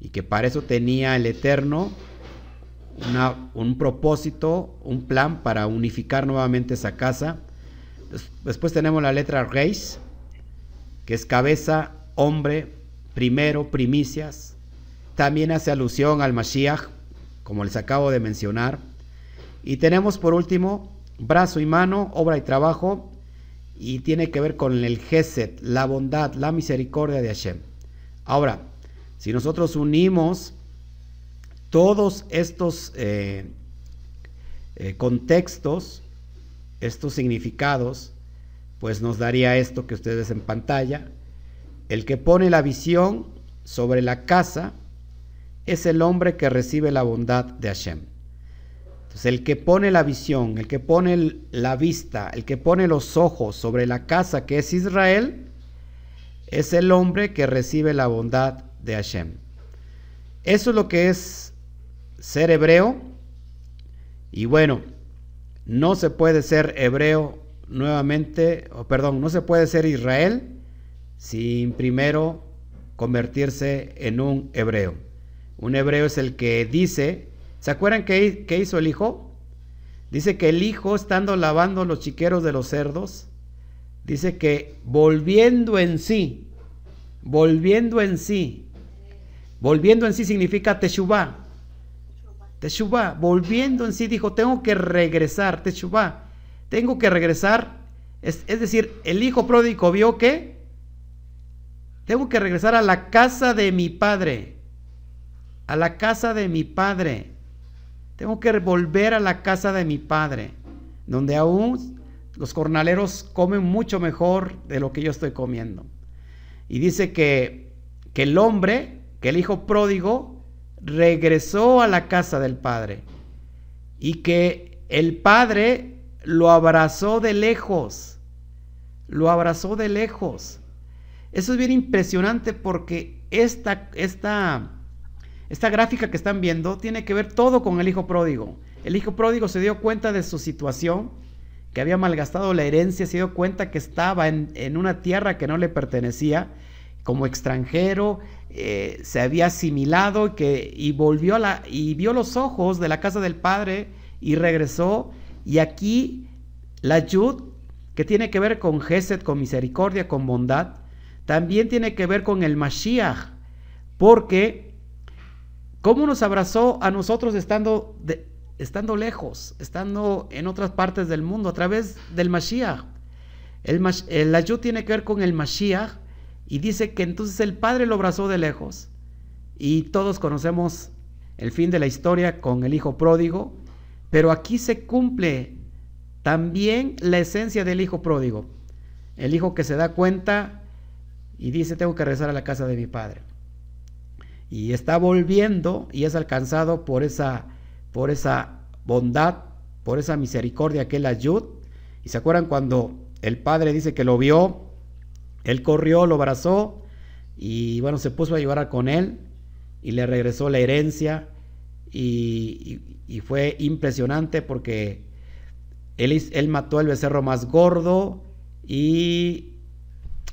y que para eso tenía el Eterno un propósito, un plan para unificar nuevamente esa casa. Después tenemos la letra Reis, que es cabeza, hombre, primero, primicias. También hace alusión al Mashiach, como les acabo de mencionar. Y tenemos por último brazo y mano, obra y trabajo, y tiene que ver con el Geset, la bondad, la misericordia de Hashem. Ahora, si nosotros unimos todos estos eh, eh, contextos, estos significados, pues nos daría esto que ustedes en pantalla. El que pone la visión sobre la casa es el hombre que recibe la bondad de Hashem. Entonces, el que pone la visión, el que pone la vista, el que pone los ojos sobre la casa que es Israel, es el hombre que recibe la bondad de Hashem. Eso es lo que es ser hebreo. Y bueno, no se puede ser hebreo nuevamente, o perdón, no se puede ser Israel sin primero convertirse en un hebreo. Un hebreo es el que dice, ¿se acuerdan qué, qué hizo el hijo? Dice que el hijo, estando lavando los chiqueros de los cerdos, dice que volviendo en sí, volviendo en sí, volviendo en sí significa teshuvah, Teshuvah, volviendo en sí, dijo, tengo que regresar, Teshuvah, tengo que regresar. Es, decir, el hijo pródigo vio que tengo que regresar a la casa de mi padre, a la casa de mi padre. Tengo que volver a la casa de mi padre, donde aún los jornaleros comen mucho mejor de lo que yo estoy comiendo. Y dice que, que el hombre, que el hijo pródigo, regresó a la casa del Padre y que el Padre lo abrazó de lejos, lo abrazó de lejos. Eso es bien impresionante porque esta, esta, esta gráfica que están viendo tiene que ver todo con el hijo pródigo. El hijo pródigo se dio cuenta de su situación, que había malgastado la herencia, se dio cuenta que estaba en, en una tierra que no le pertenecía como extranjero, eh, se había asimilado que, y volvió a la, y vio los ojos de la casa del Padre y regresó. Y aquí la Yud, que tiene que ver con Gesed, con misericordia, con bondad, también tiene que ver con el Mashiach, porque cómo nos abrazó a nosotros estando, estando lejos, estando en otras partes del mundo, a través del Mashiach. El, el, la Yud tiene que ver con el Mashiach, y dice que entonces el padre lo abrazó de lejos. Y todos conocemos el fin de la historia con el hijo pródigo, pero aquí se cumple también la esencia del hijo pródigo. El hijo que se da cuenta y dice, tengo que regresar a la casa de mi padre. Y está volviendo y es alcanzado por esa, por esa bondad, por esa misericordia que él. Y se acuerdan cuando el padre dice que lo vio él corrió, lo abrazó y bueno, se puso a llorar con él y le regresó la herencia y, fue impresionante porque él, mató el becerro más gordo y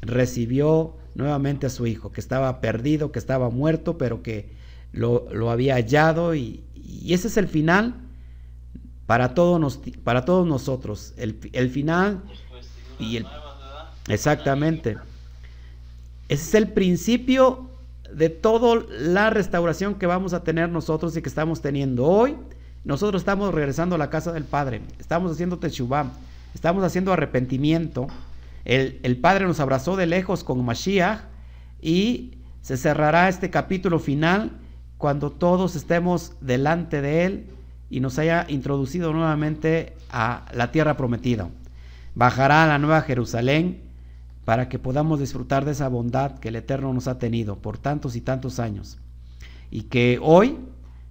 recibió nuevamente a su hijo, que estaba perdido, que estaba muerto, pero que lo, había hallado y, ese es el final para todos, para todos nosotros, el, el final y el... Exactamente. Ese es el principio de toda la restauración que vamos a tener nosotros y que estamos teniendo hoy. Nosotros estamos regresando a la casa del Padre, estamos haciendo Teshuvah, estamos haciendo arrepentimiento. El, el Padre nos abrazó de lejos con Mashiach y se cerrará este capítulo final cuando todos estemos delante de Él y nos haya introducido nuevamente a la tierra prometida. Bajará a la nueva Jerusalén para que podamos disfrutar de esa bondad que el Eterno nos ha tenido por tantos y tantos años. Y que hoy,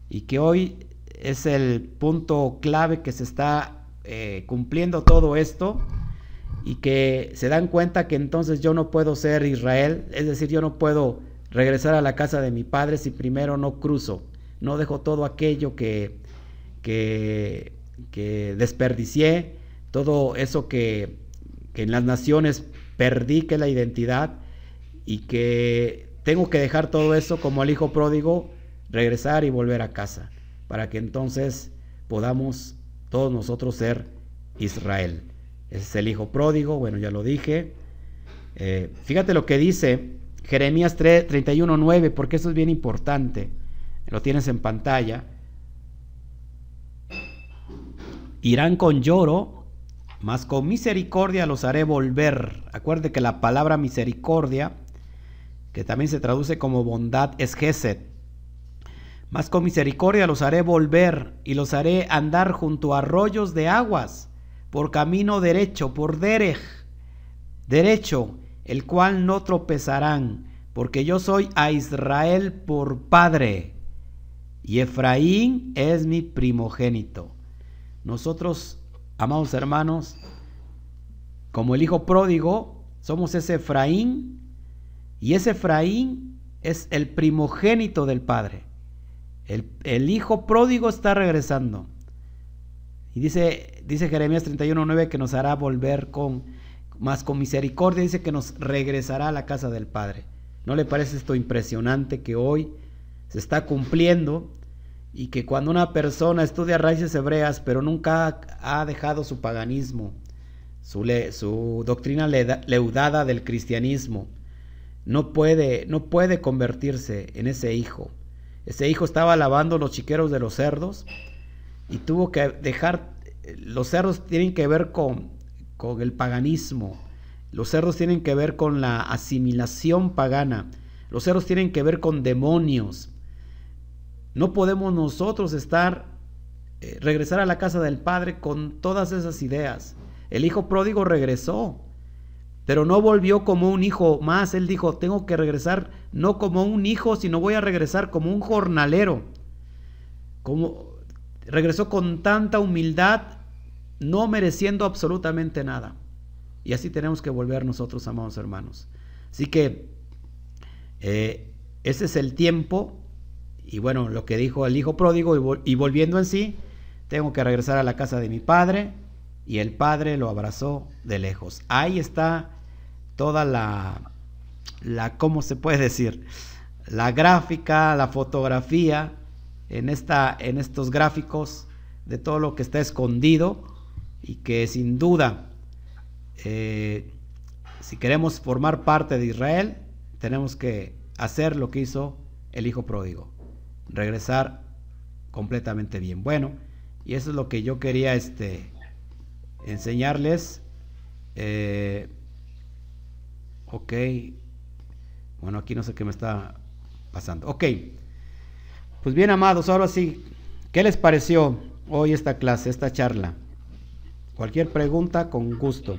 y que hoy es el punto clave que se está eh, cumpliendo todo esto, y que se dan cuenta que entonces yo no puedo ser Israel, es decir, yo no puedo regresar a la casa de mi padre si primero no cruzo, no dejo todo aquello que, que, que desperdicié, todo eso que, que en las naciones perdí que la identidad y que tengo que dejar todo eso como el hijo pródigo, regresar y volver a casa, para que entonces podamos todos nosotros ser Israel. Ese es el hijo pródigo, bueno, ya lo dije. Eh, fíjate lo que dice Jeremías 3, 31, 9, porque eso es bien importante. Lo tienes en pantalla. Irán con lloro mas con misericordia los haré volver. Acuerde que la palabra misericordia, que también se traduce como bondad, es Gesed. Mas con misericordia los haré volver y los haré andar junto a arroyos de aguas, por camino derecho, por derej, derecho, el cual no tropezarán, porque yo soy a Israel por padre, y Efraín es mi primogénito. Nosotros amados hermanos, como el hijo pródigo, somos ese Efraín, y ese Efraín es el primogénito del Padre. El, hijo pródigo está regresando. Y dice, dice Jeremías 31.9 que nos hará volver con, más con misericordia, dice que nos regresará a la casa del Padre. ¿No le parece esto impresionante que hoy se está cumpliendo? Y que cuando una persona estudia raíces hebreas pero nunca ha dejado su paganismo, su, doctrina leudada del cristianismo, no puede, no puede convertirse en ese hijo. Ese hijo estaba lavando los chiqueros de los cerdos y tuvo que dejar, los cerdos tienen que ver con, con el paganismo, los cerdos tienen que ver con la asimilación pagana, los cerdos tienen que ver con demonios, no podemos nosotros estar, eh, regresar a la casa del Padre con todas esas ideas. El hijo pródigo regresó, pero no volvió como un hijo más. Él dijo, tengo que regresar no como un hijo, sino voy a regresar como un jornalero. Como, regresó con tanta humildad, no mereciendo absolutamente nada. Y así tenemos que volver nosotros, amados hermanos. Así que eh, ese es el tiempo y bueno, lo que dijo el hijo pródigo y, volviendo en sí, tengo que regresar a la casa de mi padre y el padre lo abrazó de lejos. Ahí está toda la, la ¿cómo se puede decir? La gráfica, la fotografía en, esta, en estos gráficos de todo lo que está escondido y que sin duda, eh, si queremos formar parte de Israel, tenemos que hacer lo que hizo el hijo pródigo regresar completamente bien. Bueno, y eso es lo que yo quería este, enseñarles. Eh, ok, bueno, aquí no sé qué me está pasando. Ok, pues bien, amados, ahora sí, ¿qué les pareció hoy esta clase, esta charla? Cualquier pregunta, con gusto.